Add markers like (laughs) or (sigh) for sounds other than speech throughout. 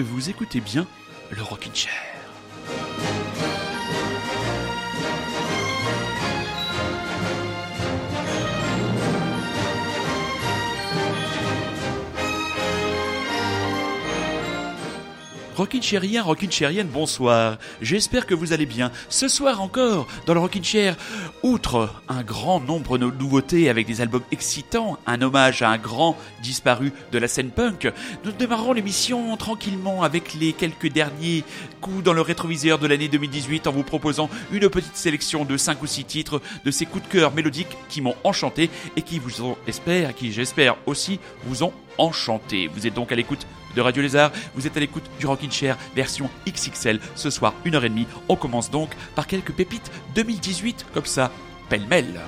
vous écoutez bien le Rockin' Chair. Rockin' Chairien, Rockin' Chairienne, bonsoir. J'espère que vous allez bien. Ce soir encore, dans le Rockin' Chair, outre un grand nombre de nouveautés avec des albums excitants, un hommage à un grand disparu de la scène punk, nous démarrons l'émission tranquillement avec les quelques derniers coups dans le rétroviseur de l'année 2018 en vous proposant une petite sélection de 5 ou 6 titres de ces coups de cœur mélodiques qui m'ont enchanté et qui vous ont, espère, qui j'espère aussi vous ont enchanté. Vous êtes donc à l'écoute de Radio Lézard, vous êtes à l'écoute du Rockin' Chair version XXL ce soir 1h30. On commence donc par quelques pépites 2018 comme ça, pêle-mêle.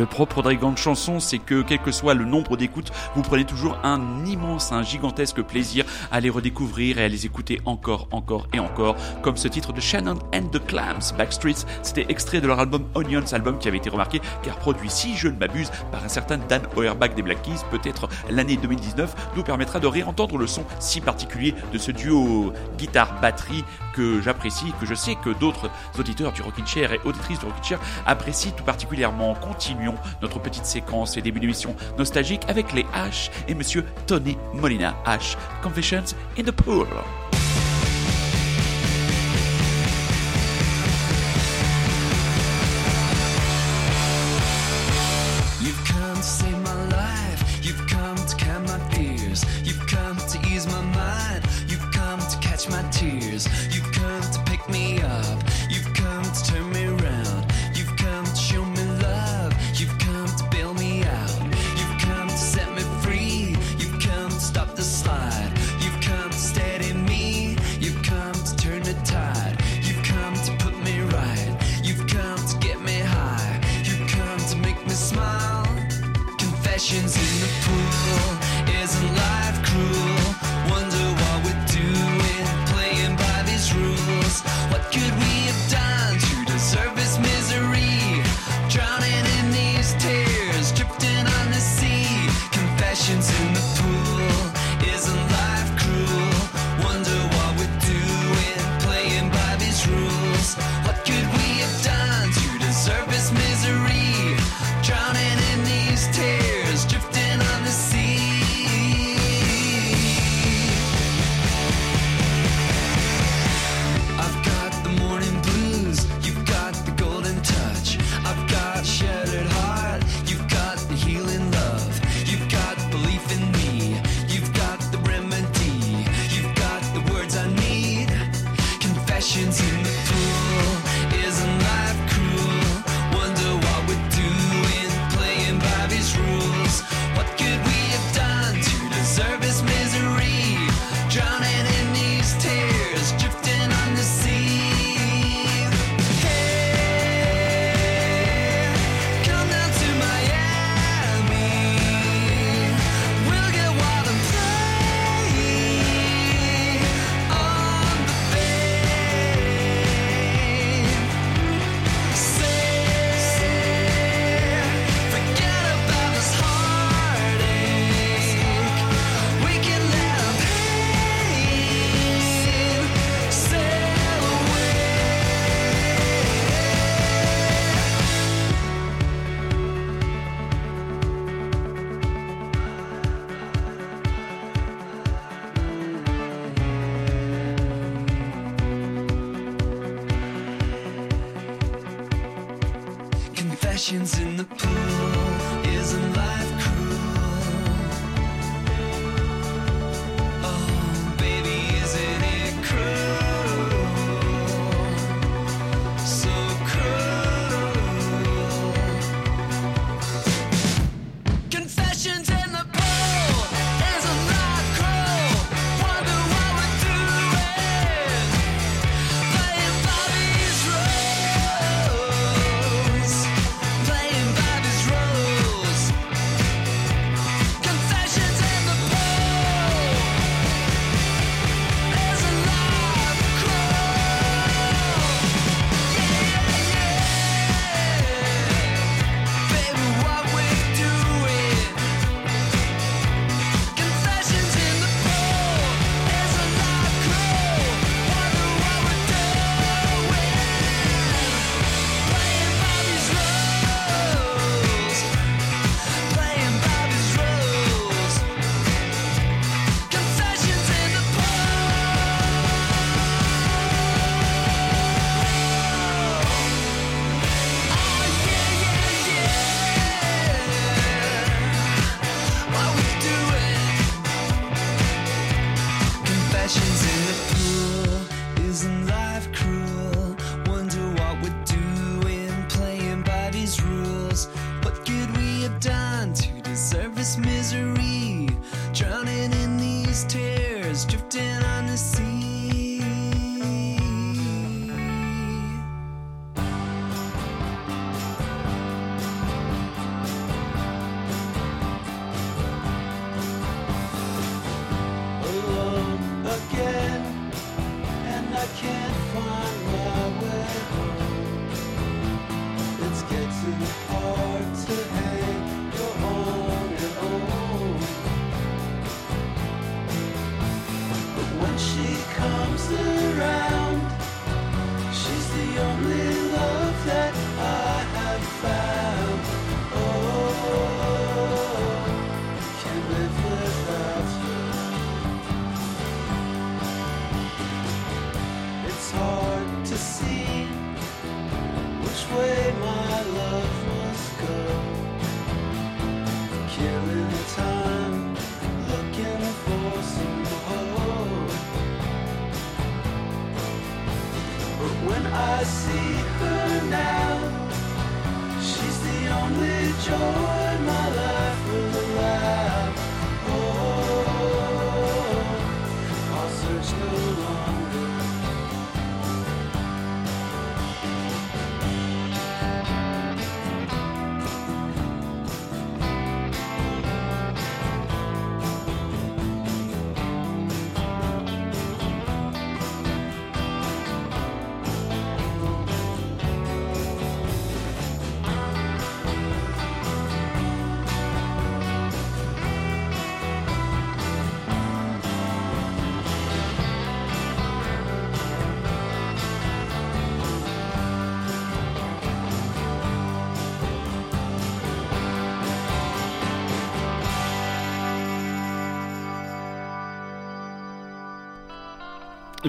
Le propre de grande chanson, c'est que quel que soit le nombre d'écoutes, vous prenez toujours un immense, un gigantesque plaisir à les redécouvrir et à les écouter encore, encore et encore, comme ce titre de Shannon and the Clams, Backstreets. C'était extrait de leur album Onions, album qui avait été remarqué car produit, si je ne m'abuse, par un certain Dan Auerbach des Black Keys. Peut-être l'année 2019 nous permettra de réentendre le son si particulier de ce duo guitare-batterie que j'apprécie, que je sais que d'autres auditeurs du Rockin' Chair et auditrices du Rockin' Chair apprécient tout particulièrement. Continuons notre petite séquence et début d'émission nostalgique avec les H et monsieur Tony Molina H. Confessions in the Pool.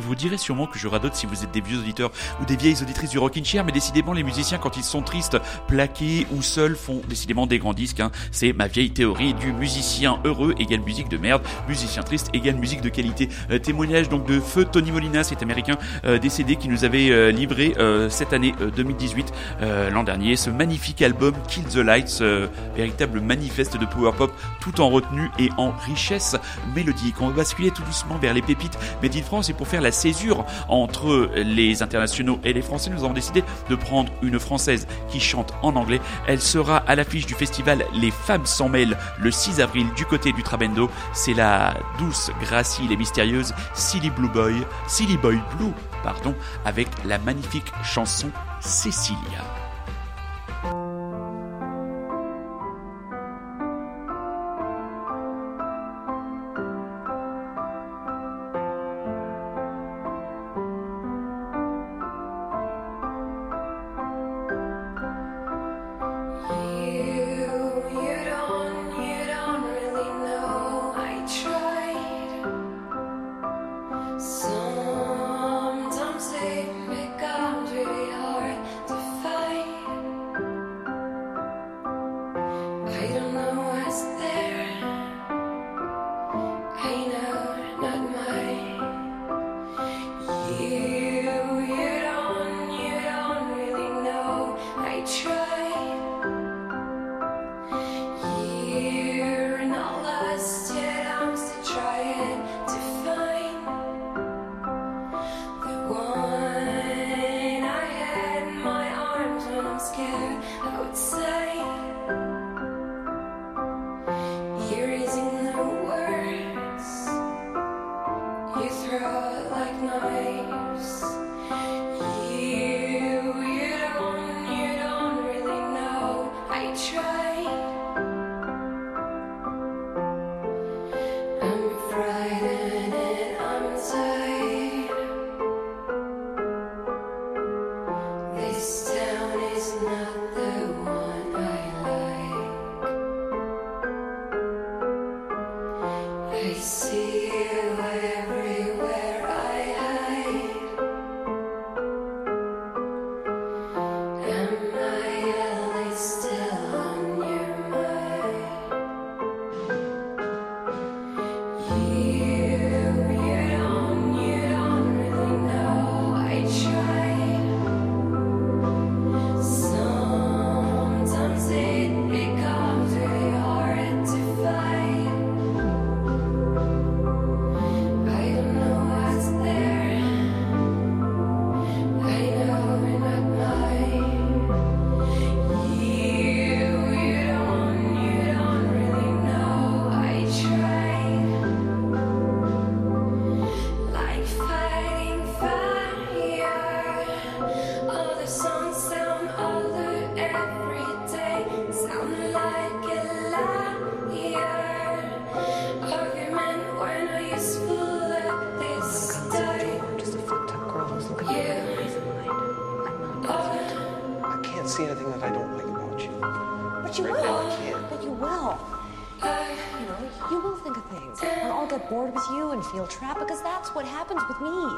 Vous direz sûrement que je radote si vous êtes des vieux auditeurs ou des vieilles auditrices du Rockin' Chair, mais décidément les musiciens quand ils sont tristes, plaqués ou seuls font décidément des grands disques. hein. C'est ma vieille théorie du musicien heureux égale musique de merde, musicien triste égale musique de qualité. Euh, témoignage donc de feu Tony Molina, cet américain euh, décédé qui nous avait euh, livré euh, cette année euh, 2018, euh, l'an dernier, ce magnifique album Kill the Lights, véritable manifeste de power pop tout en retenue et en richesse mélodique. On va basculer tout doucement vers les pépites Made in France et pour faire la césure entre les internationaux et les français, nous avons décidé de prendre une française qui chante en anglais. Elle sera à l'affiche du festival Les Femmes s'en mêlent le 6 avril du côté du Trabendo. C'est la douce, gracile et mystérieuse Silly Blue Boy, Silly Blue, pardon, avec la magnifique chanson Cécilia. Happens with me.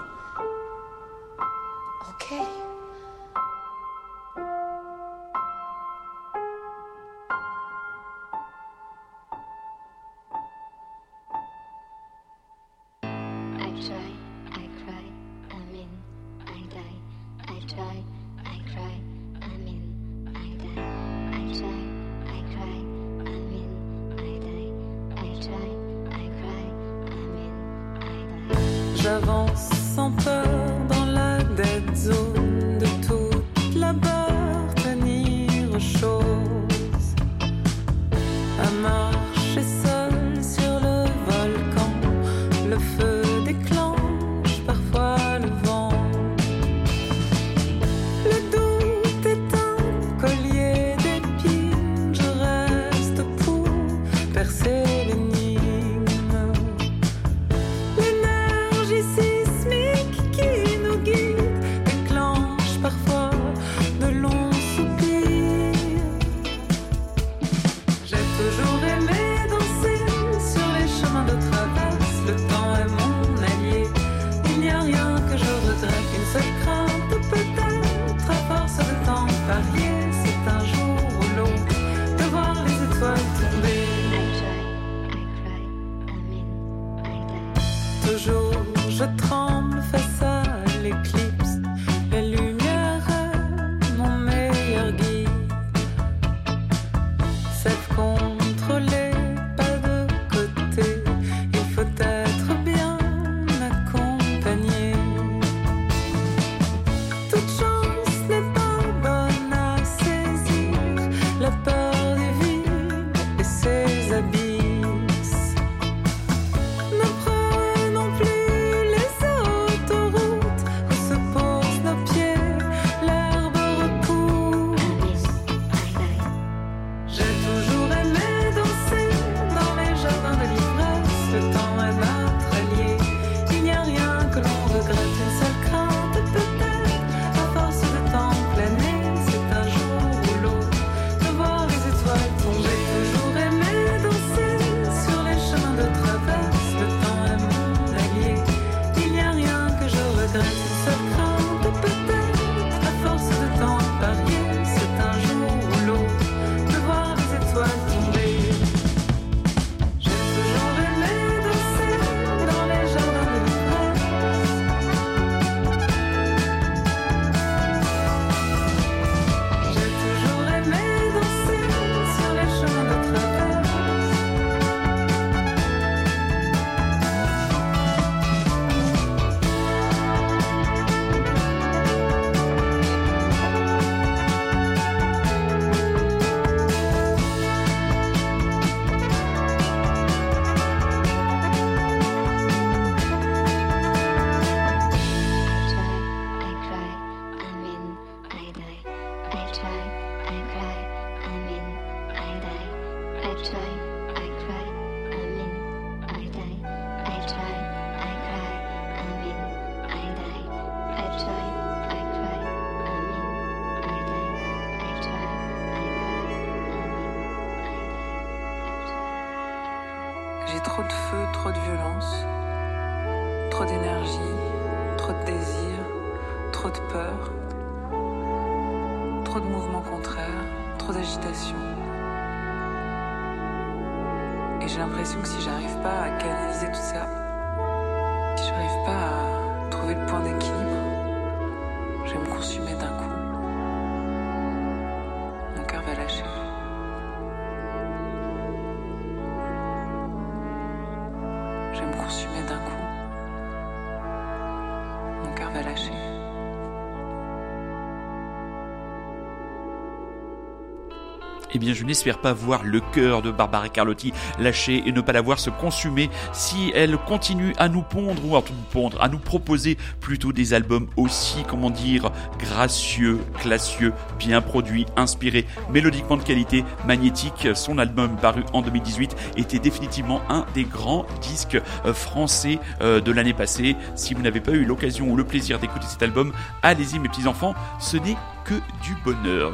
Je n'espère pas voir le cœur de Barbara Carlotti lâcher et ne pas la voir se consumer si elle continue à nous pondre ou à nous pondre, à nous proposer plutôt des albums aussi, comment dire, gracieux, classieux, bien produits, inspirés, mélodiquement de qualité, magnétique. Son album paru en 2018 était définitivement un des grands disques euh, français euh, de l'année passée. Si vous n'avez pas eu l'occasion ou le plaisir d'écouter cet album, allez-y mes petits enfants, ce n'est que du bonheur,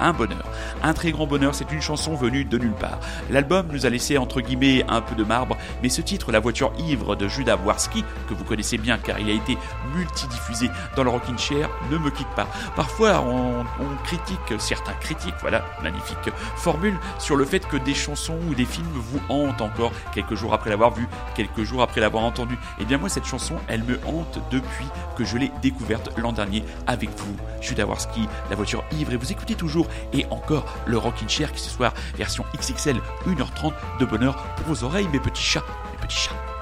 un bonheur, un très grand bonheur. C'est une chanson venue de nulle part. L'album nous a laissé entre guillemets un peu de marbre, mais ce titre, La voiture ivre de Judas Warski, que vous connaissez bien car il a été multidiffusé dans le Rockin' Chair, ne me quitte pas. Parfois, on, critique, certains critiques, voilà, magnifique formule, sur le fait que des chansons ou des films vous hantent encore quelques jours après l'avoir vu, quelques jours après l'avoir entendu. Et bien moi, cette chanson, elle me hante depuis que je l'ai découverte l'an dernier avec vous, Judas Warski la voiture ivre, et vous écoutez toujours, et encore, le Rockin' Chair qui ce soir, version XXL, 1h30 de bonheur pour vos oreilles, mes petits chats, mes petits chats.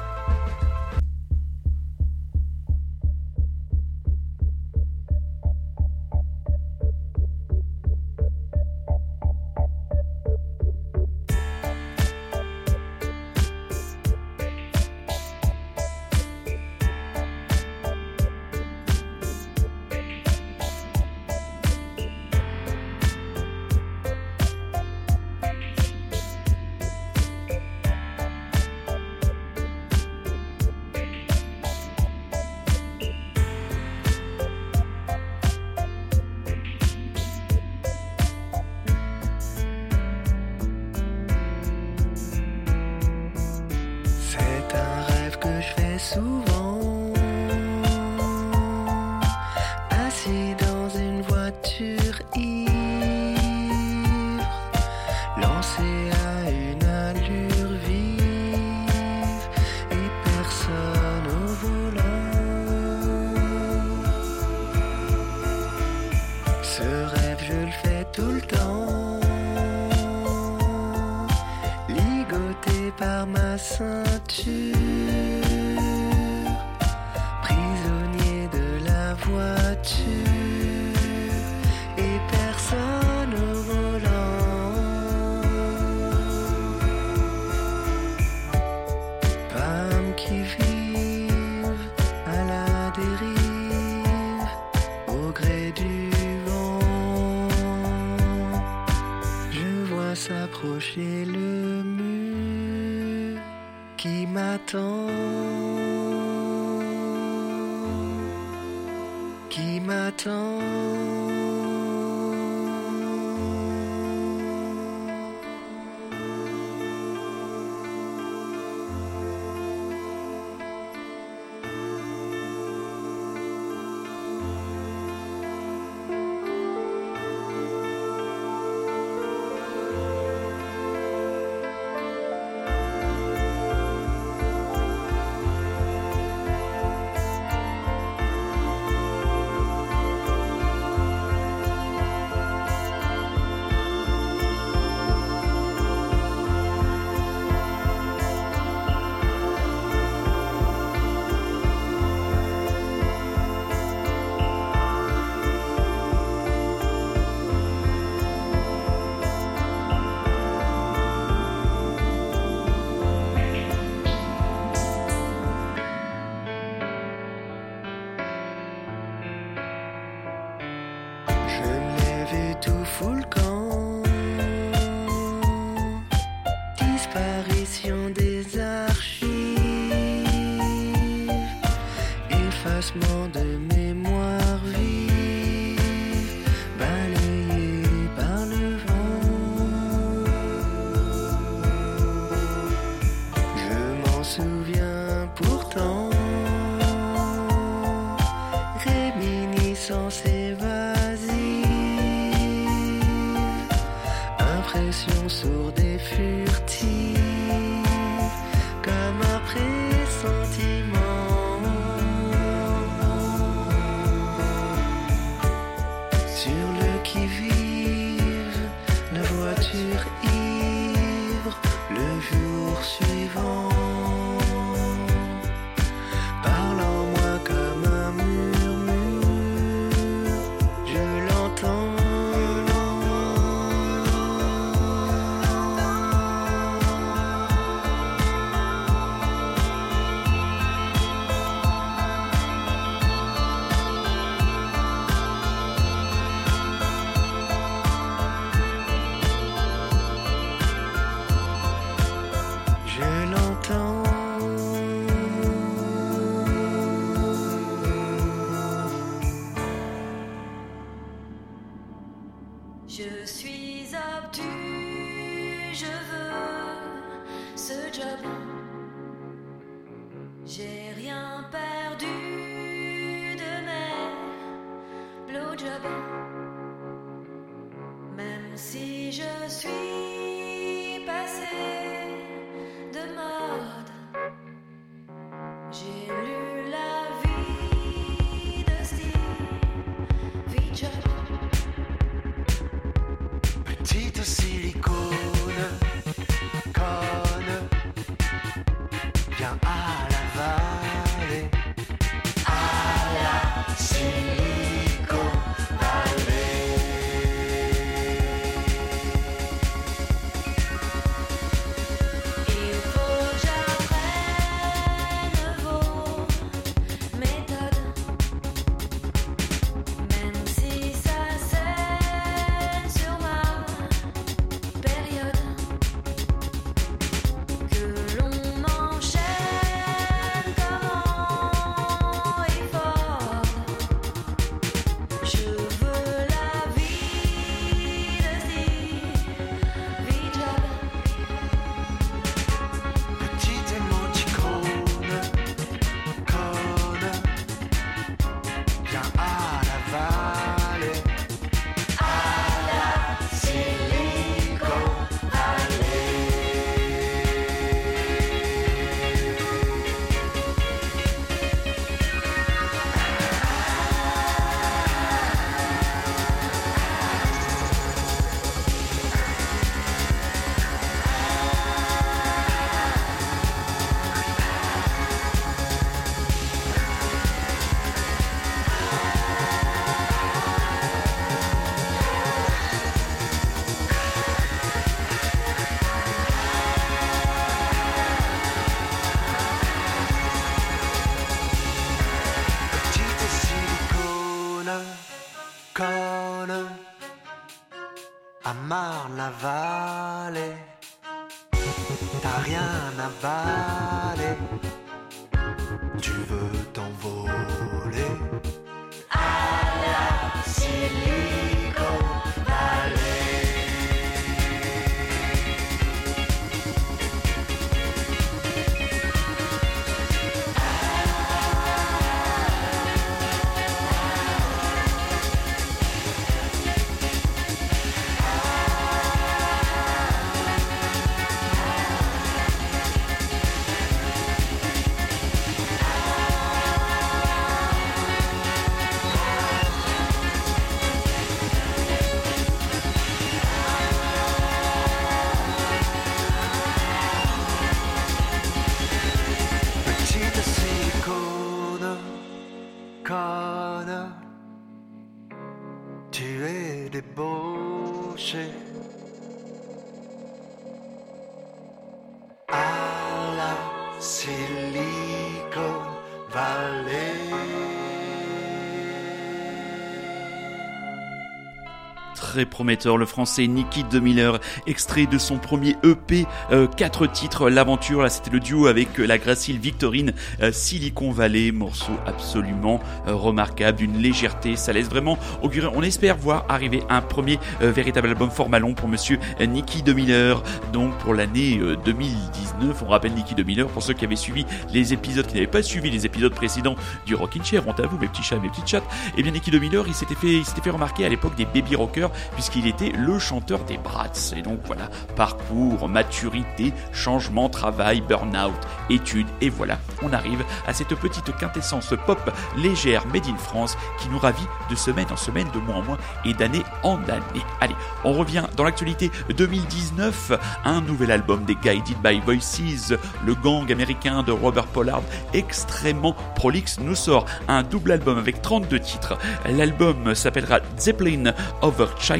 Très prometteur, le français Nicky De Miller, extrait de son premier EP, euh, quatre titres, l'aventure, là c'était le duo avec euh, la gracile Victorine, euh, Silicon Valley, morceau absolument euh, remarquable, d'une légèreté, ça laisse vraiment augurer, on espère voir arriver un premier euh, véritable album format long pour monsieur euh, Nicky De Miller, donc pour l'année euh, 2019, on rappelle Nicky De Miller, pour ceux qui avaient suivi les épisodes, qui n'avaient pas suivi les épisodes précédents du Rockin' Chair, honte à vous mes petits chats, mes petites chattes, et bien Nicky De Miller, il s'était fait, il s'était fait remarquer à l'époque des Baby Rockers, puisqu'il était le chanteur des Brats. Et donc voilà, parcours, maturité, changement, travail, burn-out, études, et voilà, on arrive à cette petite quintessence pop légère made in France qui nous ravit de semaine en semaine, de mois en mois et d'année en année. Allez, on revient dans l'actualité 2019, un nouvel album des Guided by Voices, le gang américain de Robert Pollard, extrêmement prolixe, nous sort un double album avec 32 titres. L'album s'appellera Zeppelin Over China,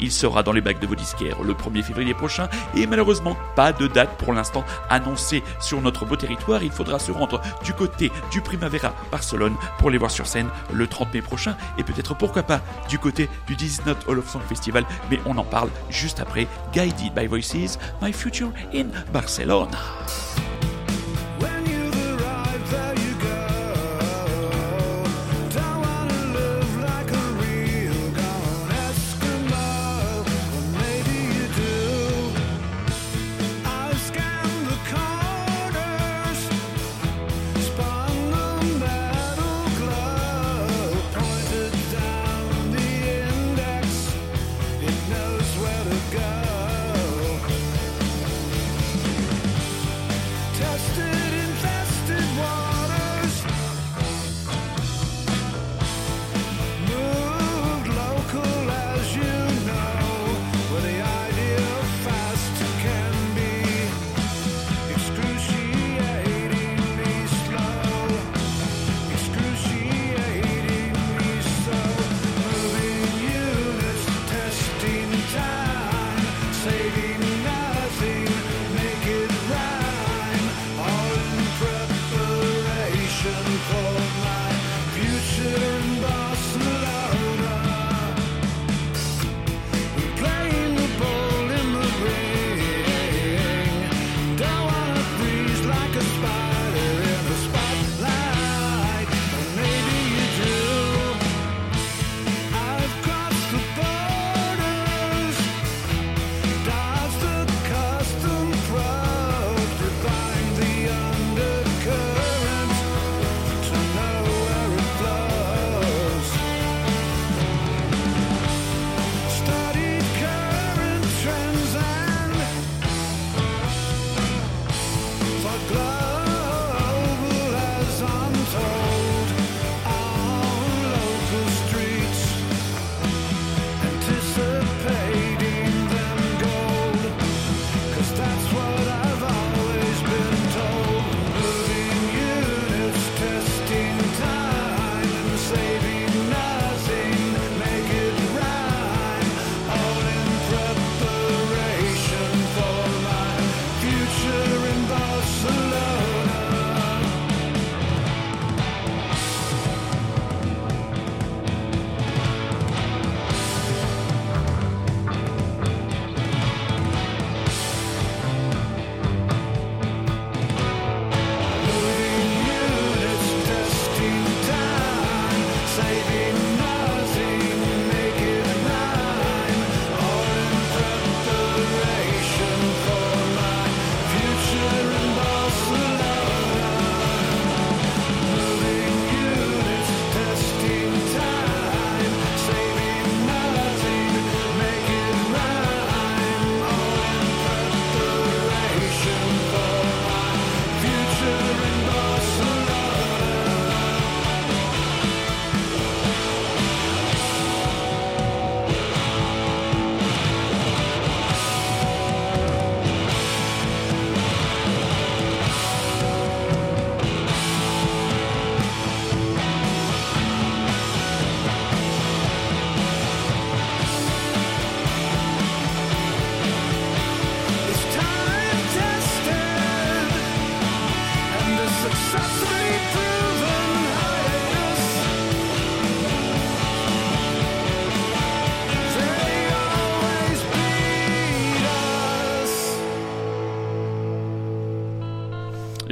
il sera dans les bacs de vos disquaires le 1er février prochain. Et malheureusement pas de date pour l'instant annoncée sur notre beau territoire, il faudra se rendre du côté du Primavera Barcelone pour les voir sur scène le 30 mai prochain. Et peut-être pourquoi pas du côté du Disney Hall of Song Festival, mais on en parle juste après. Guided by Voices, My Future in Barcelona.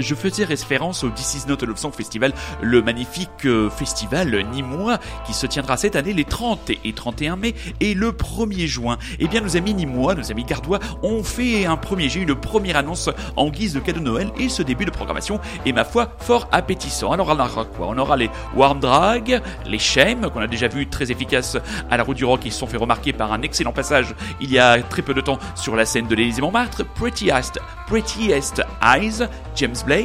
Je faisais référence au This Is Not Love Song Festival, le magnifique euh, festival nîmois qui se tiendra cette année les 30 et 31 mai et le 1er juin. Eh bien, nos amis nîmois, nos amis gardois ont fait un premier, eu une première annonce en guise de cadeau de Noël et ce début de programmation est ma foi fort appétissant. Alors, on aura quoi? On aura les Warm Drag, les Shame, qu'on a déjà vu très efficaces à la route du rock, qui se sont fait remarquer par un excellent passage il y a très peu de temps sur la scène de l'Élysée Montmartre, Prettiest, Prettiest Eyes, James Blake,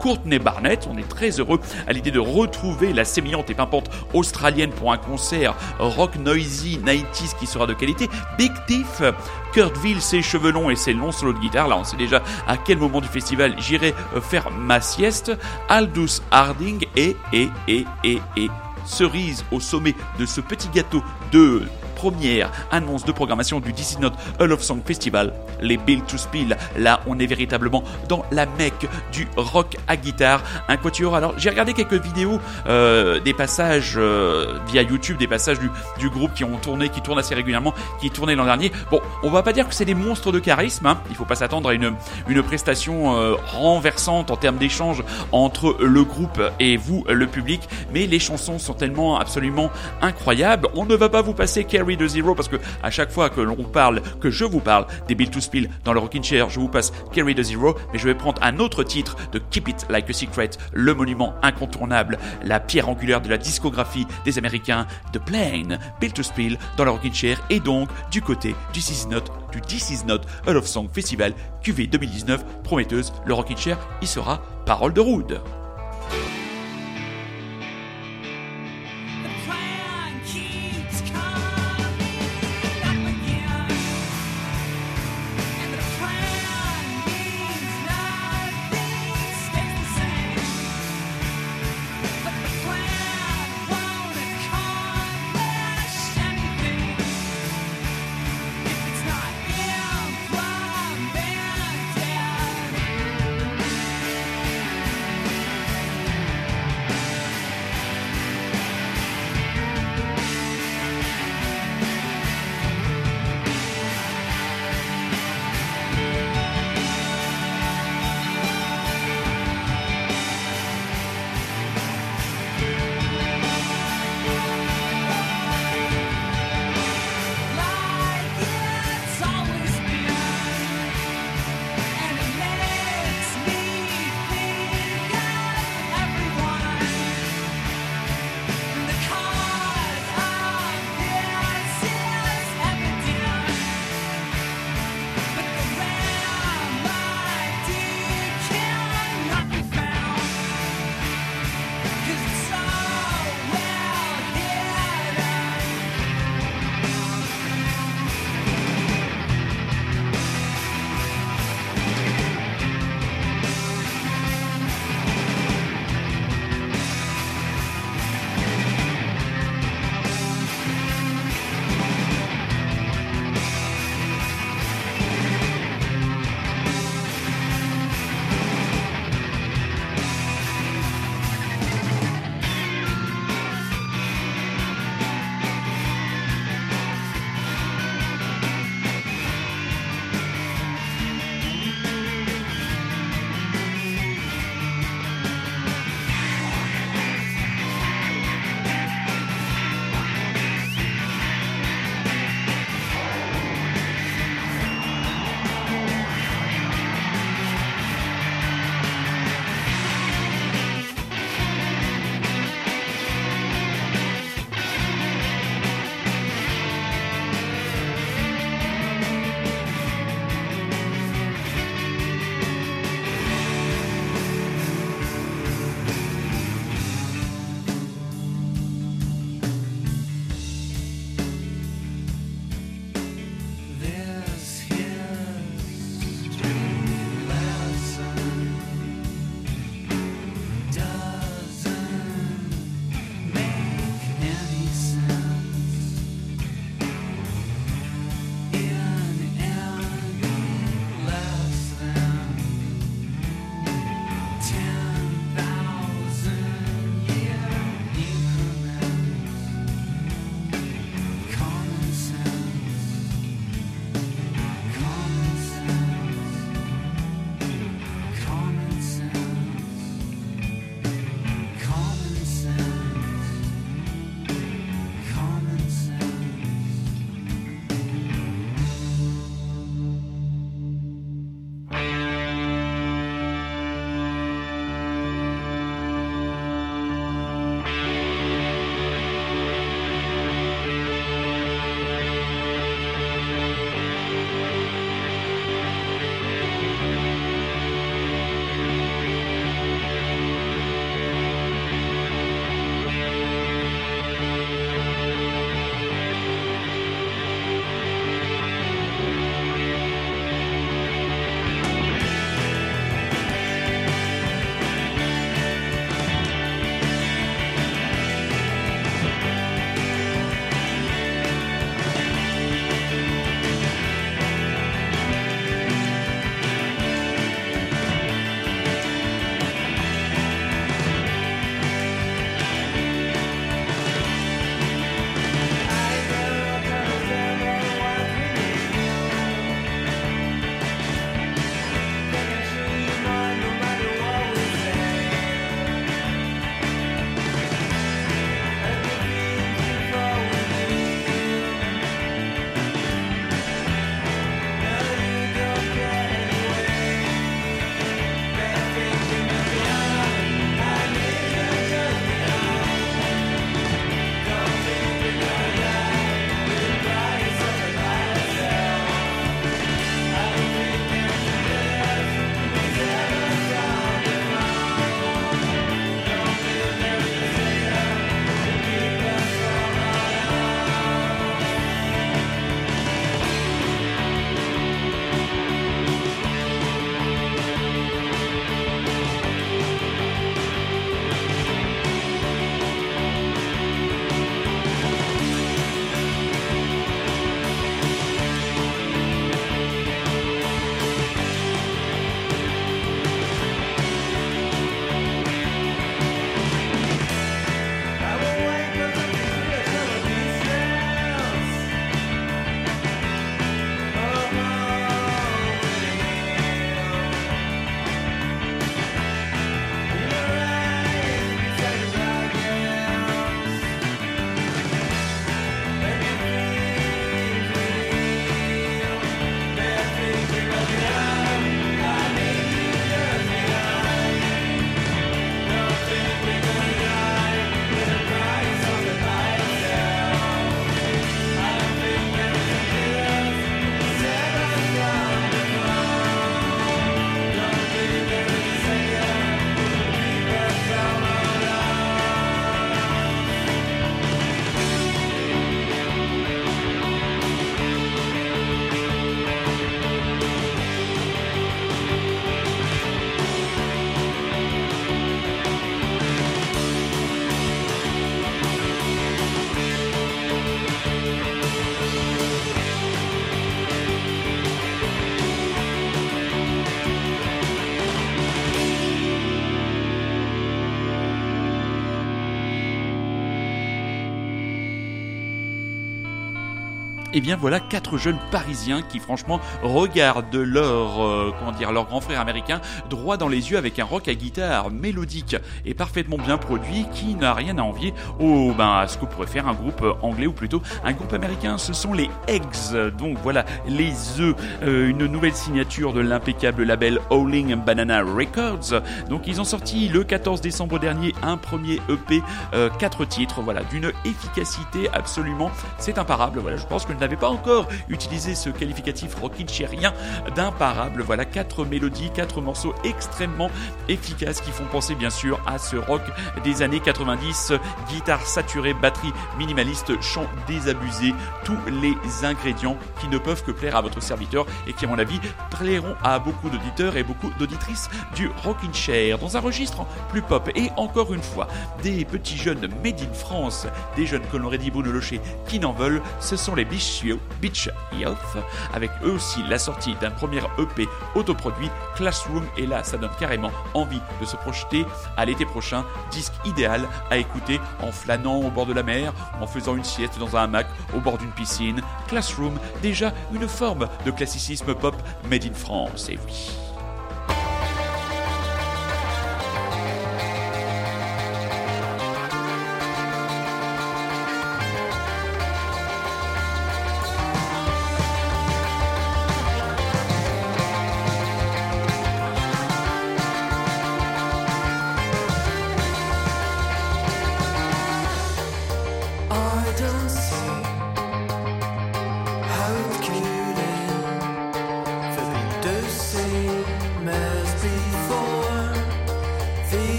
Courtney Barnett. On est très heureux à l'idée de retrouver la sémillante et pimpante australienne pour un concert rock noisy 90s qui sera de qualité. Big Tiff, Kurt Ville, ses cheveux longs et ses longs solos de guitare. Là, on sait déjà à quel moment du festival j'irai euh, faire ma sieste. Aldous Harding et, et, et, et, et, cerise au sommet de ce petit gâteau de première annonce de programmation du DC Note Hall of Song Festival, les Bill to Spill. Là, on est véritablement dans la mecque du rock à guitare. Un quatuor. Alors, j'ai regardé quelques vidéos, euh, des passages euh, via YouTube, des passages du, groupe qui ont tourné, qui tournent assez régulièrement, qui tournaient l'an dernier. Bon, on va pas dire que c'est des monstres de charisme. Hein. Il faut pas s'attendre à une, une prestation euh, renversante en termes d'échange entre le groupe et vous, le public. Mais les chansons sont tellement absolument incroyables. On ne va pas vous passer The Zero parce que à chaque fois que l'on parle, que je vous parle des Bill to Spill dans le Rockin' Chair, je vous passe Carry the Zero, mais je vais prendre un autre titre de Keep It Like a Secret, le monument incontournable, la pierre angulaire de la discographie des Américains, The Plane, Bill to Spill dans le Rockin' Chair et donc du côté du This Is Not, du This Is Not Hall of Song Festival QV 2019, prometteuse, le Rockin' Chair y sera parole de Rude. Et bien voilà quatre jeunes parisiens qui franchement regardent leur euh, comment dire leur grand frère américain droit dans les yeux avec un rock à guitare mélodique et parfaitement bien produit qui n'a rien à envier au ben à ce que pourrait faire un groupe anglais ou plutôt un groupe américain. Ce sont les Eggs. Donc voilà les œufs, euh, une nouvelle signature de l'impeccable label Howling Banana Records. Donc ils ont sorti le 14 décembre dernier un premier EP, euh, quatre titres, voilà, d'une efficacité absolument, c'est imparable. Voilà, je pense que je n'avais pas encore utilisé ce qualificatif rockin' d'imparable. Voilà, quatre mélodies, quatre morceaux extrêmement efficaces qui font penser bien sûr à ce rock des années 90, guitare saturée, batterie minimaliste, chant désabusé, tous les ingrédients qui ne peuvent que plaire à votre serviteur et qui à mon avis plairont à beaucoup d'auditeurs et beaucoup d'auditrices du Rockin' Chair dans un registre plus pop et encore une fois des petits jeunes made in France, des jeunes que l'on aurait dit qui n'en veulent, ce sont les Beach Beach Youth avec eux aussi la sortie d'un premier EP autoproduit Classroom et là ça donne carrément envie de se projeter à l'été prochain, disque idéal à écouter en flânant au bord de la mer, en faisant une sieste dans un hamac au bord d'une piscine. Classroom, déjà une forme de classicisme pop made in France, et oui.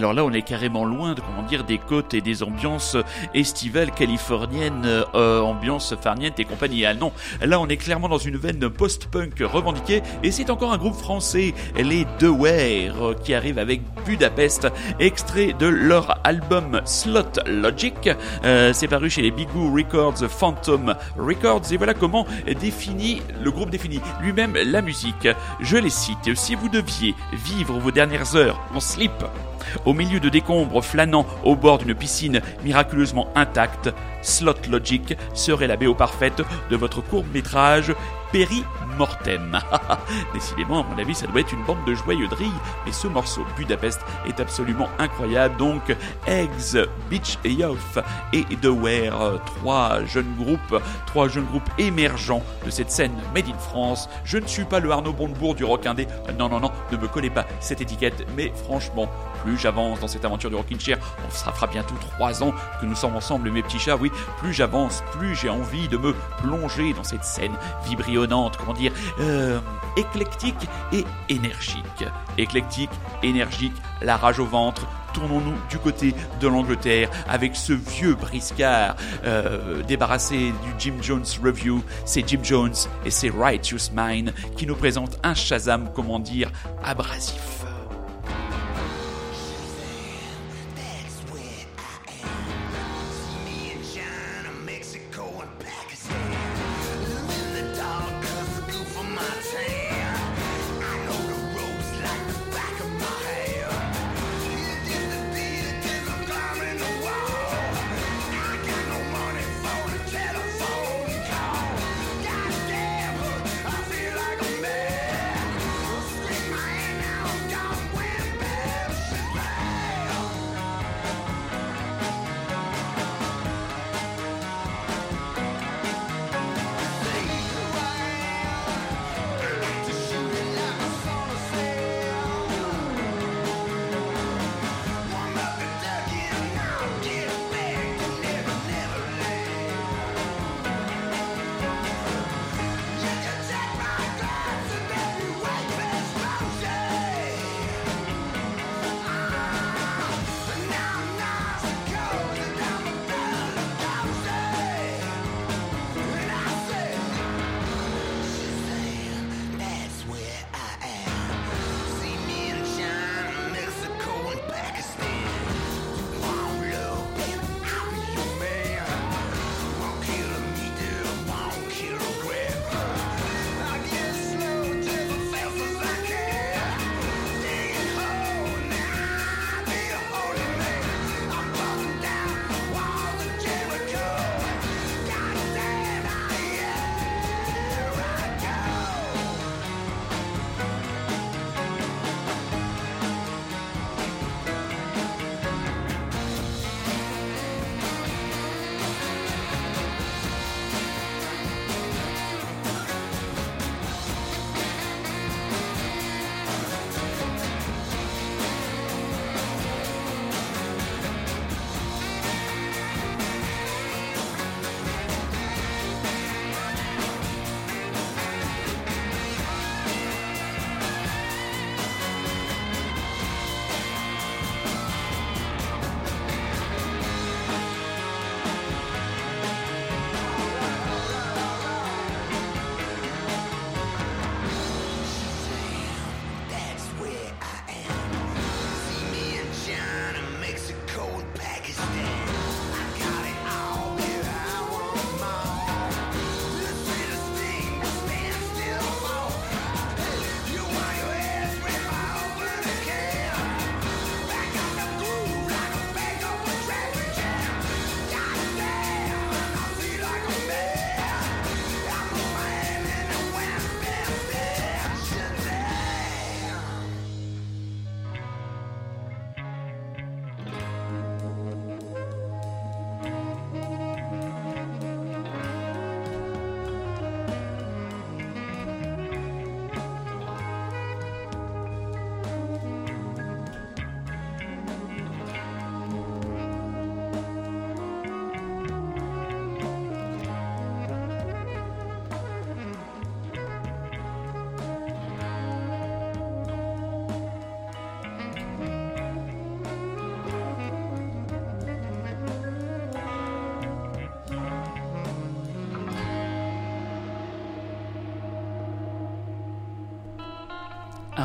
Alors là, on est carrément loin de comment des côtes et des ambiances estivales californiennes, euh, ambiance farniente et compagnie. Ah non, là, on est clairement dans une veine post-punk revendiquée et c'est encore un groupe français, les Ware, euh, qui arrive avec Budapest, extrait de leur album Slot Logic. Euh, c'est paru chez les Bigou Records, Phantom Records et voilà comment définit le groupe définit lui-même la musique. Je les cite. Si vous deviez vivre vos dernières heures en slip au milieu de décombres flânant au bord d'une piscine miraculeusement intacte, Slot Logic serait la BO parfaite de votre court-métrage Péri Mortem. (laughs) Décidément, à mon avis, ça doit être une bande de joyeuderie, mais ce morceau Budapest est absolument incroyable. Donc, Eggs, Beach et et The Ware, trois jeunes groupes, trois jeunes groupes émergents de cette scène Made in France. Je ne suis pas le Arnaud Bondebourg du rock indé. Non, non, non, ne me collez pas cette étiquette, mais franchement, plus j'avance dans cette aventure du Rockin' Chair, on ça fera bientôt trois ans que nous sommes ensemble, mes petits chats, oui, plus j'avance, plus j'ai envie de me plonger dans cette scène comment dire, euh, éclectique et énergique. Éclectique, énergique, la rage au ventre, tournons-nous du côté de l'Angleterre avec ce vieux briscard euh, débarrassé du Jim Jones Review. C'est Jim Jones et c'est Righteous Mind qui nous présente un Shazam, comment dire, abrasif.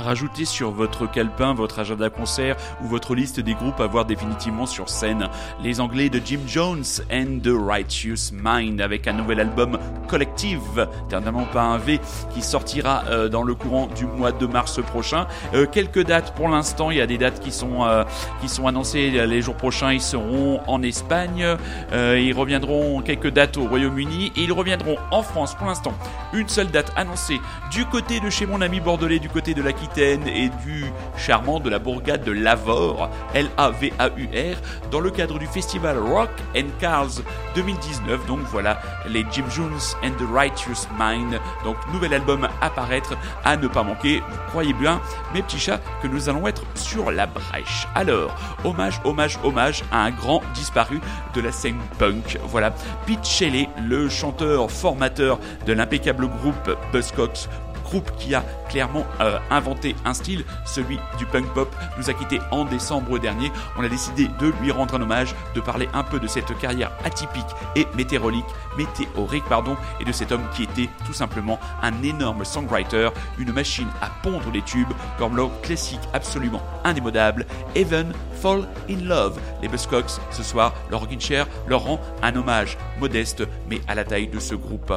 Rajouter sur votre calepin, votre agenda concert ou votre liste des groupes à voir définitivement sur scène. Les Anglais de Jim Jones and the Righteous Mind avec un nouvel album Collective, dernièrement pas un V, qui sortira euh, dans le courant du mois de mars prochain. Euh, quelques dates pour l'instant, il y a des dates qui sont euh, qui sont annoncées les jours prochains. Ils seront en Espagne, ils reviendront quelques dates au Royaume-Uni et ils reviendront en France pour l'instant. Une seule date annoncée du côté de chez mon ami bordelais, du côté de l'Aquitaine et du charmant de la bourgade de Lavore, L-A-V-A-U-R, dans le cadre du festival Rock and Cars 2019. Donc voilà, les Jim Jones and the Righteous Mind. Donc nouvel album à paraître, à ne pas manquer. Vous croyez bien, mes petits chats, que nous allons être sur la brèche. Alors, hommage, hommage, hommage à un grand disparu de la scène punk. Voilà, Pete Shelley, le chanteur formateur de l'impeccable groupe Buzzcocks, groupe qui a clairement euh, inventé un style, celui du punk pop, nous a quitté en décembre dernier. On a décidé de lui rendre un hommage, de parler un peu de cette carrière atypique et météorique, météorique pardon, et de cet homme qui était tout simplement un énorme songwriter, une machine à pondre les tubes, comme classique absolument indémodable, Even Fall in Love. Les Buzzcocks, ce soir, leur chair leur rend un hommage modeste, mais à la taille de ce groupe.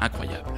Incroyable.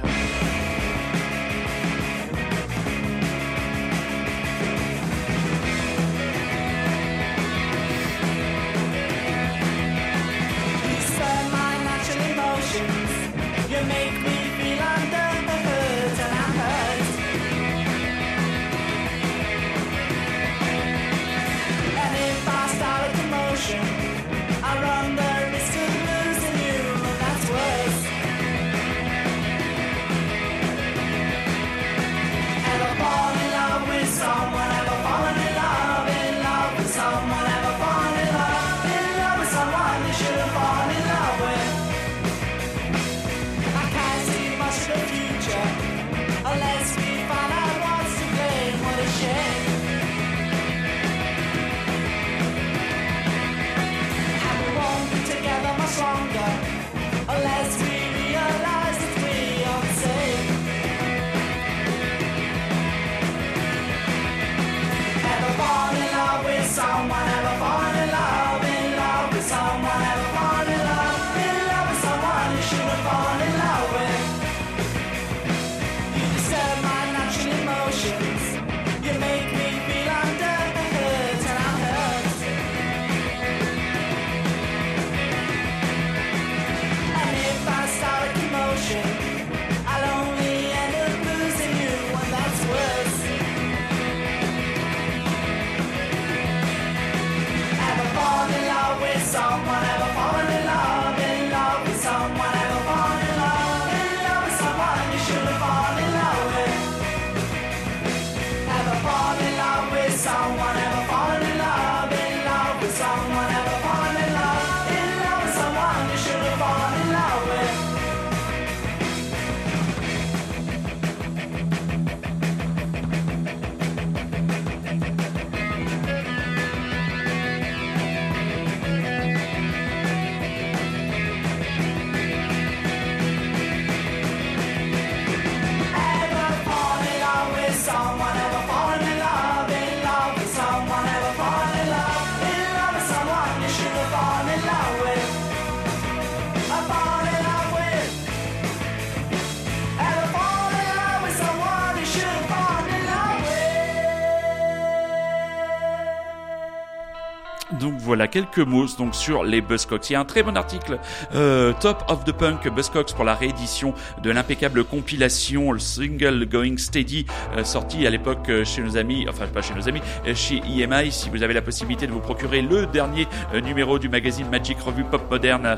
Quelques mots donc sur les Buzzcocks. Il y a un très bon article euh, Top of the Punk Buzzcocks pour la réédition de l'impeccable compilation le single Going Steady euh, sorti à l'époque euh, chez nos amis, enfin pas chez nos amis, euh, chez EMI. Si vous avez la possibilité de vous procurer le dernier numéro du magazine Magic Revue Pop Moderne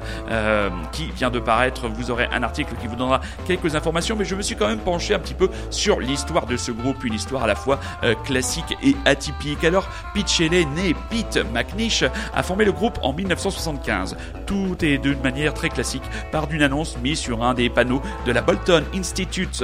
qui vient de paraître, vous aurez un article qui vous donnera quelques informations. Mais je me suis quand même penché un petit peu sur l'histoire de ce groupe, une histoire à la fois classique et atypique. Alors Pete Shelley, né Pete McNish, a formé le groupe en 1975. Tout est d'une manière très classique, par d'une annonce mise sur un des panneaux de la Bolton Institute.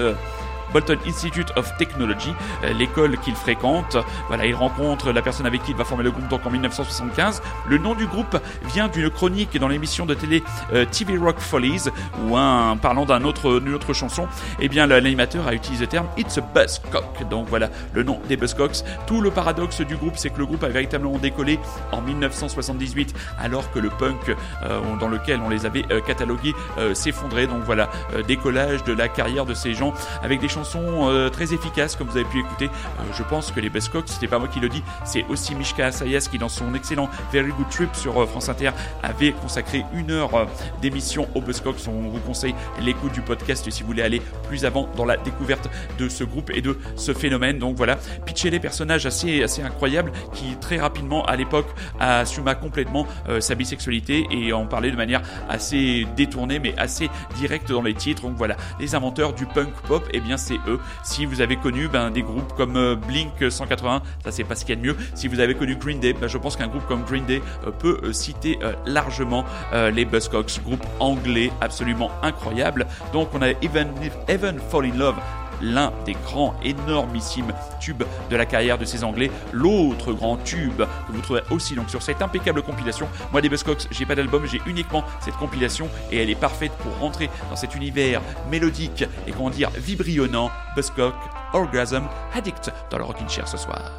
Bolton Institute of Technology, euh, l'école qu'il fréquente. Voilà, il rencontre la personne avec qui il va former le groupe donc en 1975. Le nom du groupe vient d'une chronique dans l'émission de télé euh, TV Rock Follies, où un parlant d'un autre, d'une autre chanson, eh bien l'animateur a utilisé le terme It's a Buzzcock. Donc voilà, le nom des Buzzcocks. Tout le paradoxe du groupe, c'est que le groupe a véritablement décollé en 1978, alors que le punk euh, dans lequel on les avait euh, catalogués s'effondrait. Donc voilà, décollage de la carrière de ces gens avec des chansons euh, très efficaces, comme vous avez pu écouter. Euh, je pense que les Buzzcocks, c'était pas moi qui le dis, c'est aussi Mishka Asayas qui, dans son excellent Very Good Trip sur euh, France Inter, avait consacré une heure d'émission aux Buzzcocks. On vous conseille l'écoute du podcast si vous voulez aller plus avant dans la découverte de ce groupe et de ce phénomène. Donc voilà, Pitchele, personnage assez, assez incroyable qui très rapidement à l'époque assuma complètement sa bisexualité et en parlait de manière assez détournée mais assez directe dans les titres. Donc voilà, les inventeurs du punk pop, et eh bien c'est eux. Si vous avez connu ben, des groupes comme euh, Blink 181, ça c'est pas ce qu'il y a de mieux. Si vous avez connu Green Day, ben, je pense qu'un groupe comme Green Day euh, peut euh, citer largement les Buzzcocks, groupe anglais absolument incroyable. Donc on a Even, Even Fall in Love l'un des grands, énormissimes tubes de la carrière de ces Anglais. L'autre grand tube que vous trouverez aussi donc sur cette impeccable compilation. Moi, des Buzzcocks, j'ai pas d'album, j'ai uniquement cette compilation et elle est parfaite pour rentrer dans cet univers mélodique et comment dire vibrionnant. Buzzcock, Orgasm, Addict dans le Rockin' Chair ce soir.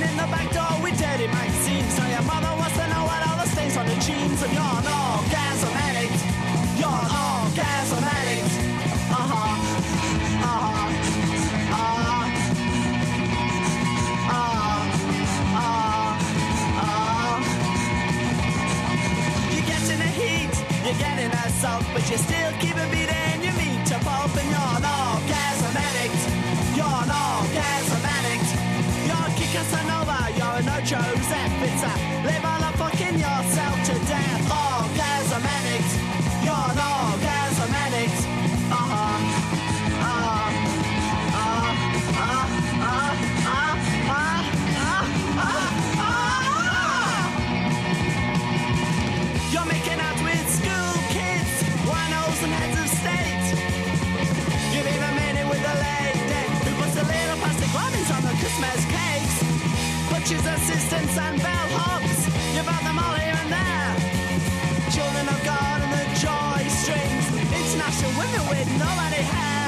Sneaking in the back door with dirty magazines. So your mother wants to know what all the stains on the jeans. And you're an orgasm addict. You're an orgasm addict. Uh huh. Uh huh. Uh huh. Uh huh. You get in a heat, you're getting assault, but you still keep a beat and you meet your pulp and you're an orgasm addict. You're an orgasm addict. You're a Casanova, you're a no Joseph. It's a live on a fucking yourself Butchers, assistants, and bellhops. You've had them all here and there. Children of God and the joy strings. International women with nobody hair.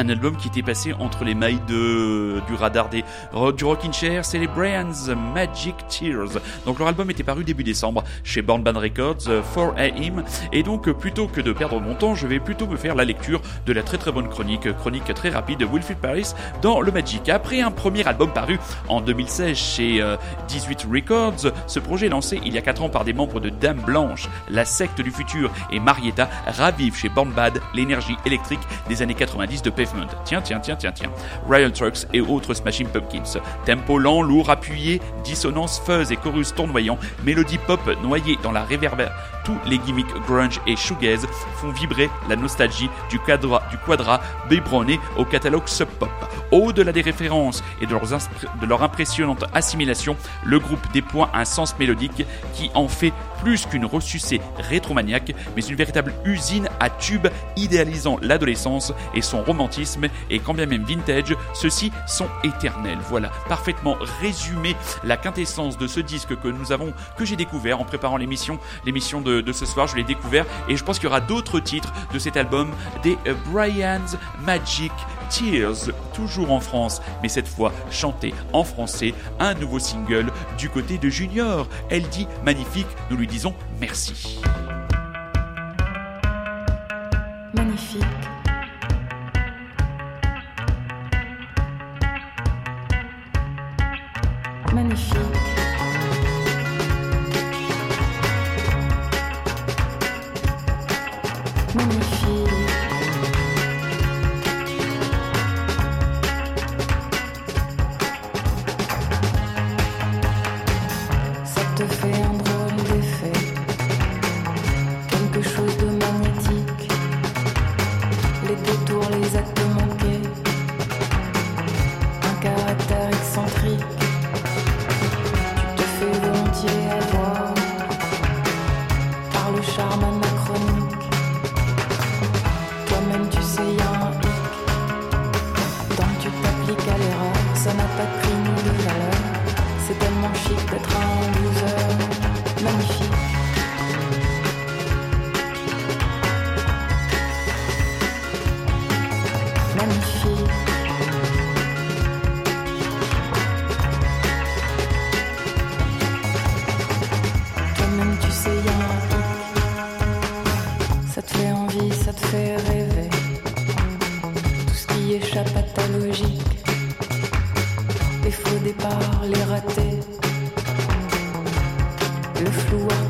Un album qui était passé entre les mailles du radar des, du Rockin' Chair, c'est les Brian's Magic Tears. Donc leur album était paru début décembre chez Born Band Records, euh, 4AM, et donc euh, plutôt que de perdre mon temps, je vais plutôt me faire la lecture de la très très bonne chronique, euh, chronique très rapide de Wilfried Paris dans le Magic. Après un premier album paru en 2016 chez euh, 18 Records, ce projet lancé il y a 4 ans par des membres de Dame Blanche, la secte du futur et Marietta ravive chez Born Bad l'énergie électrique des années 90 de Tiens, tiens, tiens, tiens, tiens. Riot Trucks et autres Smashing Pumpkins. Tempo lent, lourd, appuyé, dissonance, fuzz et chorus tournoyant, mélodie pop noyée dans la réverbère. Tous les gimmicks grunge et shoegaze font vibrer la nostalgie du quadra, du quadra au catalogue sub pop. Au-delà des références et de, leurs de leur impressionnante assimilation, le groupe déploie un sens mélodique qui en fait plus qu'une ressucée rétromaniaque, mais une véritable usine à tubes idéalisant l'adolescence et son romantisme, et quand bien même vintage, ceux-ci sont éternels. Voilà, parfaitement résumé la quintessence de ce disque que nous avons, que j'ai découvert en préparant l'émission, l'émission de, de ce soir, je l'ai découvert, et je pense qu'il y aura d'autres titres de cet album, des euh, Brian's Magic Tears, toujours en France, mais cette fois chanté en français, un nouveau single du côté de Junior. Elle dit magnifique, nous lui disons merci. Magnifique. Magnifique. Magnifique.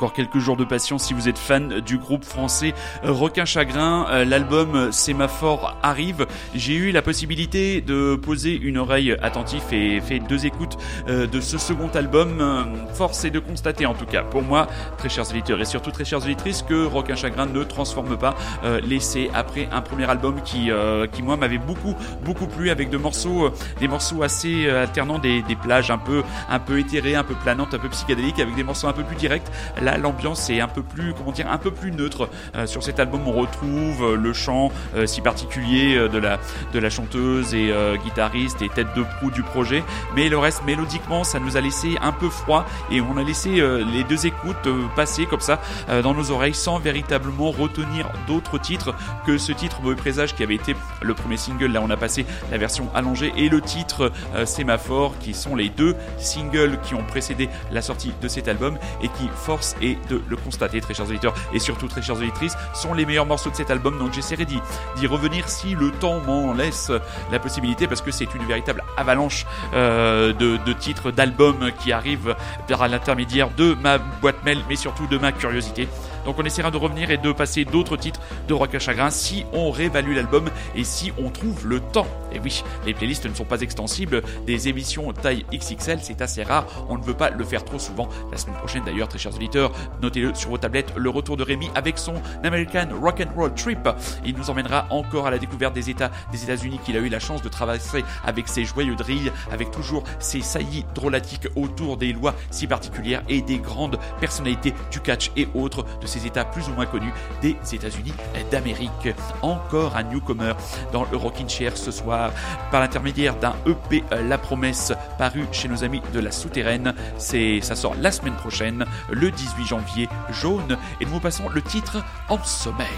encore quelques jours de patience si vous êtes fan du groupe français euh, Requin Chagrin. Euh, L'album Sémaphore arrive. J'ai eu la possibilité de poser une oreille attentive et fait deux écoutes euh, de ce second album. Euh, Force est de constater, en tout cas, pour moi, très chers auditeurs et surtout très chères auditrices, que Requin Chagrin ne transforme pas euh, l'essai après un premier album qui, euh, qui moi, m'avait beaucoup, beaucoup plu avec de morceaux, euh, des morceaux assez euh, alternant des, des plages un peu, un peu éthérées, un peu planantes, un peu psychédéliques, avec des morceaux un peu plus directs. Là, l'ambiance est un peu plus, comment dire, un peu plus neutre. Euh, sur cet album, on retrouve le chant si particulier de la, de la chanteuse et guitariste et tête de proue du projet, mais le reste, mélodiquement, ça nous a laissé un peu froid et on a laissé les deux écoutes passer comme ça dans nos oreilles sans véritablement retenir d'autres titres que ce titre Mauvais Présage qui avait été le premier single. Là, on a passé la version allongée et le titre euh, Sémaphore qui sont les deux singles qui ont précédé la sortie de cet album et qui, force est de le constater, très chers auditeurs et surtout très chères auditrices, sont les meilleurs morceaux de cet album. Donc j'essaierai d'y revenir si le temps m'en laisse la possibilité parce que c'est une véritable avalanche euh, de titres, d'albums qui arrivent par l'intermédiaire de ma boîte mail mais surtout de ma curiosité. Donc on essaiera de revenir et de passer d'autres titres de Rock à Chagrin si on réévalue l'album et si on trouve le temps. Et oui, les playlists ne sont pas extensibles. Des émissions taille XXL, c'est assez rare. On ne veut pas le faire trop souvent. La semaine prochaine d'ailleurs, très chers auditeurs, notez-le sur vos tablettes, le retour de Rémi avec son American Rock and Roll Trip. Il nous emmènera encore à la découverte des États des États-Unis qu'il a eu la chance de traverser avec ses joyeux drills, avec toujours ses saillies drôlatiques autour des lois si particulières et des grandes personnalités du catch et autres ces États plus ou moins connus des États-Unis d'Amérique. Encore un newcomer dans le Rockin' Chair ce soir par l'intermédiaire d'un EP La Promesse paru chez nos amis de la Souterraine. C'est, ça sort la semaine prochaine, le 18 janvier, jaune. Et nous vous passons le titre En sommeil.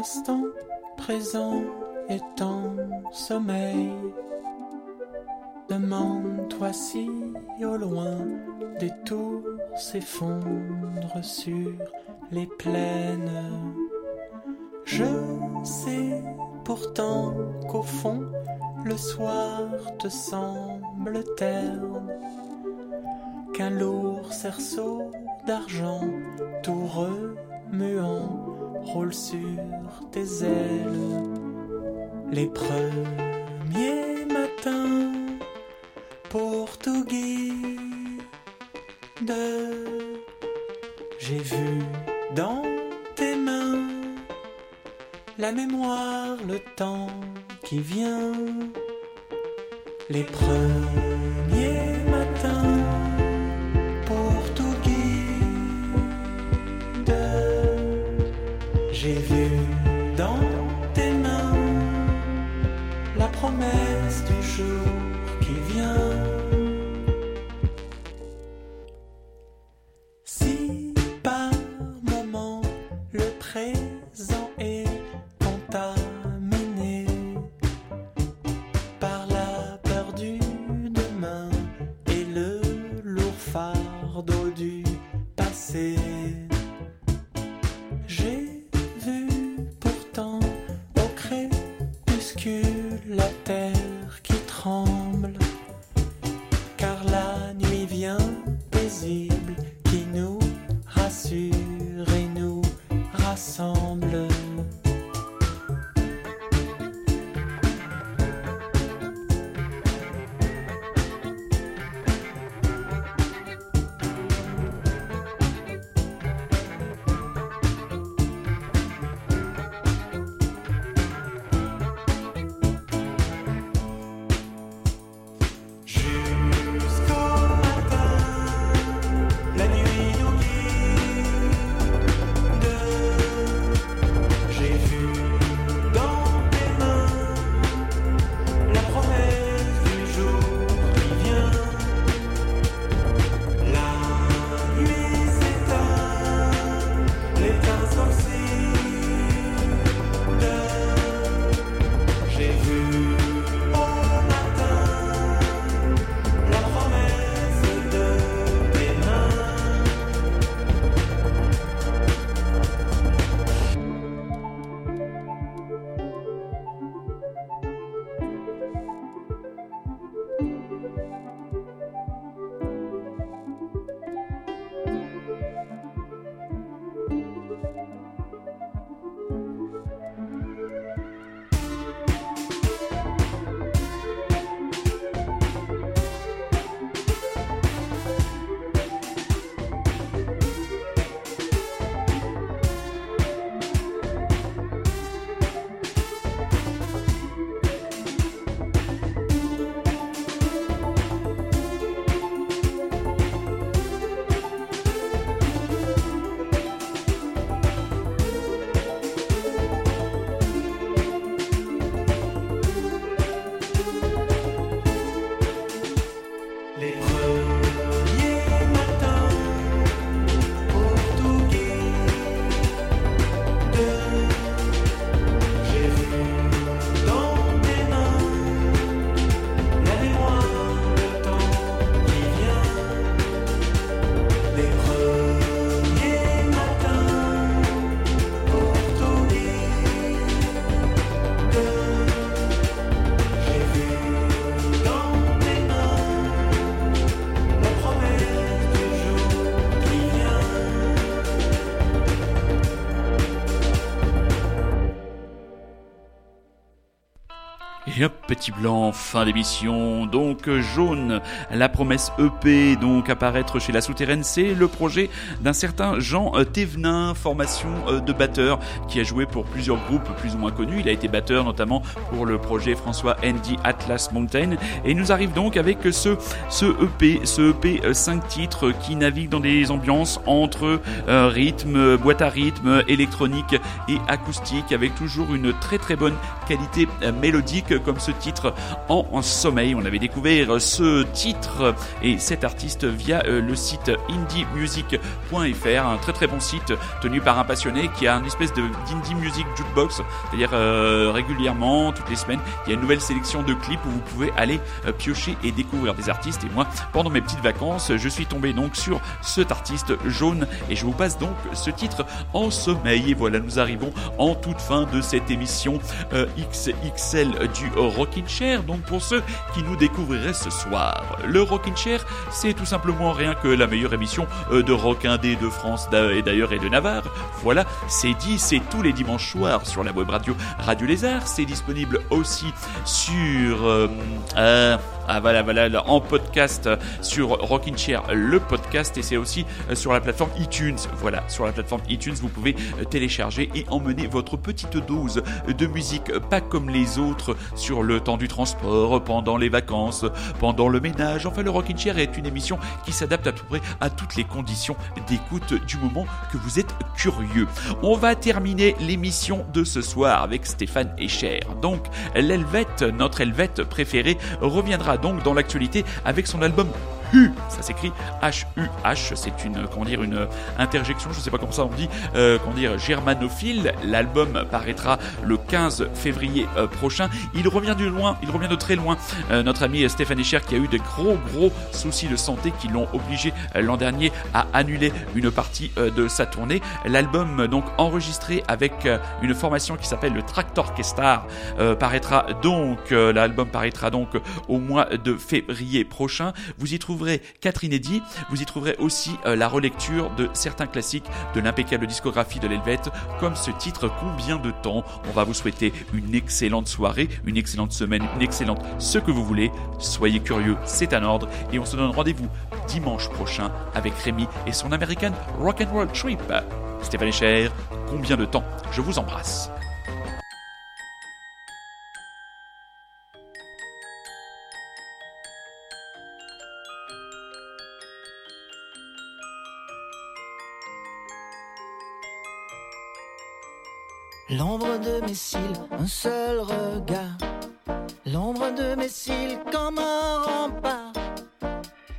L'instant présent est en sommeil, demande-toi si au loin des tours s'effondrent sur les plaines. Je sais pourtant qu'au fond le soir te semble terne, qu'un lourd cerceau d'argent tout remuant roule sur tes ailes. Les premiers matins pour tout guide, j'ai vu dans tes mains la mémoire, le temps qui vient. Les premiers j'ai vu dans tes mains la promesse du jour Et hop, petit blanc, fin d'émission. Donc euh, jaune, la promesse EP, donc apparaître chez la souterraine, c'est le projet d'un certain Jean euh, Thévenin, formation euh, de batteur, qui a joué pour plusieurs groupes plus ou moins connus. Il a été batteur notamment pour le projet François Andy Atlas Mountain. Et il nous arrive donc avec ce, ce EP, ce EP 5 titres qui navigue dans des ambiances entre euh, rythme, boîte à rythme, électronique et acoustique, avec toujours une très très bonne qualité euh, mélodique comme ce titre en, sommeil. On avait découvert ce titre et cet artiste via euh, le site indiemusic.fr, un très très bon site tenu par un passionné qui a une espèce d'indie music jukebox, c'est-à-dire euh, régulièrement, toutes les semaines, il y a une nouvelle sélection de clips où vous pouvez aller euh, piocher et découvrir des artistes. Et moi, pendant mes petites vacances, je suis tombé donc sur cet artiste jaune et je vous passe donc ce titre en sommeil. Et voilà, nous arrivons en toute fin de cette émission XXL du Rockin' Chair. Donc pour ceux qui nous découvriraient ce soir, le Rockin' Chair, c'est tout simplement rien que la meilleure émission euh, de rock indé de France et d'ailleurs et de Navarre. Voilà, c'est dit, c'est tous les dimanches soirs sur la web radio Radio Lézard. C'est disponible aussi sur euh, euh, ah voilà voilà là, en podcast euh, sur Rockin' Chair le podcast et c'est aussi euh, sur la plateforme iTunes. Voilà, sur la plateforme iTunes, vous pouvez euh, télécharger et emmener votre petite dose de musique pas comme les autres sur le temps du transport, pendant les vacances, pendant le ménage. Enfin, le Rockin' Chair est une émission qui s'adapte à peu près à toutes les conditions d'écoute du moment que vous êtes curieux. On va terminer l'émission de ce soir avec Stéphane Echer. Donc, l'Helvète, notre Helvète préféré, reviendra donc dans l'actualité avec son album Hu, ça s'écrit H-U-H, c'est une, comment dire, une interjection, je sais pas comment ça on dit, euh, comment germanophile. L'album paraîtra le 15 février euh, prochain. Il revient de loin, il revient de très loin. Euh, notre ami Stéphane Echer qui a eu des gros gros soucis de santé qui l'ont obligé euh, l'an dernier à annuler une partie euh, de sa tournée. L'album euh, donc enregistré avec euh, une formation qui s'appelle le Tractor Kestar euh, paraîtra donc, euh, l'album paraîtra donc au mois de février prochain. Vous y trouverez quatre inédits, vous y trouverez aussi euh, la relecture de certains classiques de l'impeccable discographie de l'Helvète, comme ce titre Combien de temps? On va vous souhaiter une excellente soirée, une excellente semaine, une excellente ce que vous voulez. Soyez curieux, c'est un ordre, et on se donne rendez-vous dimanche prochain avec Rémi et son American Rock'n'Roll Trip. Stéphane Echer, combien de temps? Je vous embrasse. L'ombre de mes cils, un seul regard. L'ombre de mes cils comme un rempart.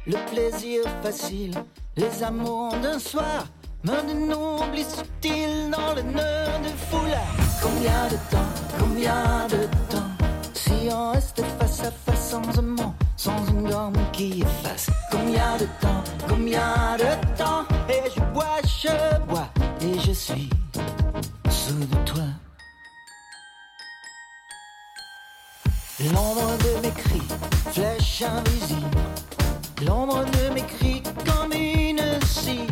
Le plaisir facile, les amours d'un soir. Me dénoble subtil dans le nœud de foulard? Combien de temps, combien de temps? Si on restait face à face sans un mot, sans une gomme qui efface. Combien de temps, combien de temps? Et je bois, je bois, et je suis sous de toi. L'ombre de mes cris, flèche invisible. L'ombre de mes cris comme une scie.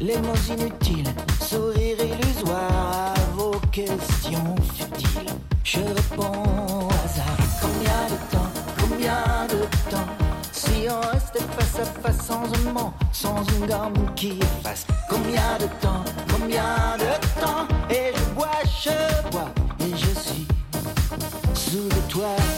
Les mots inutiles, sourire illusoire à vos questions futiles. Je réponds au hasard. Combien de temps, combien de temps? Si on restait face à face sans un mot, sans une gomme qui efface. Combien de temps, combien de temps? Je bois, et je suis sous le toit.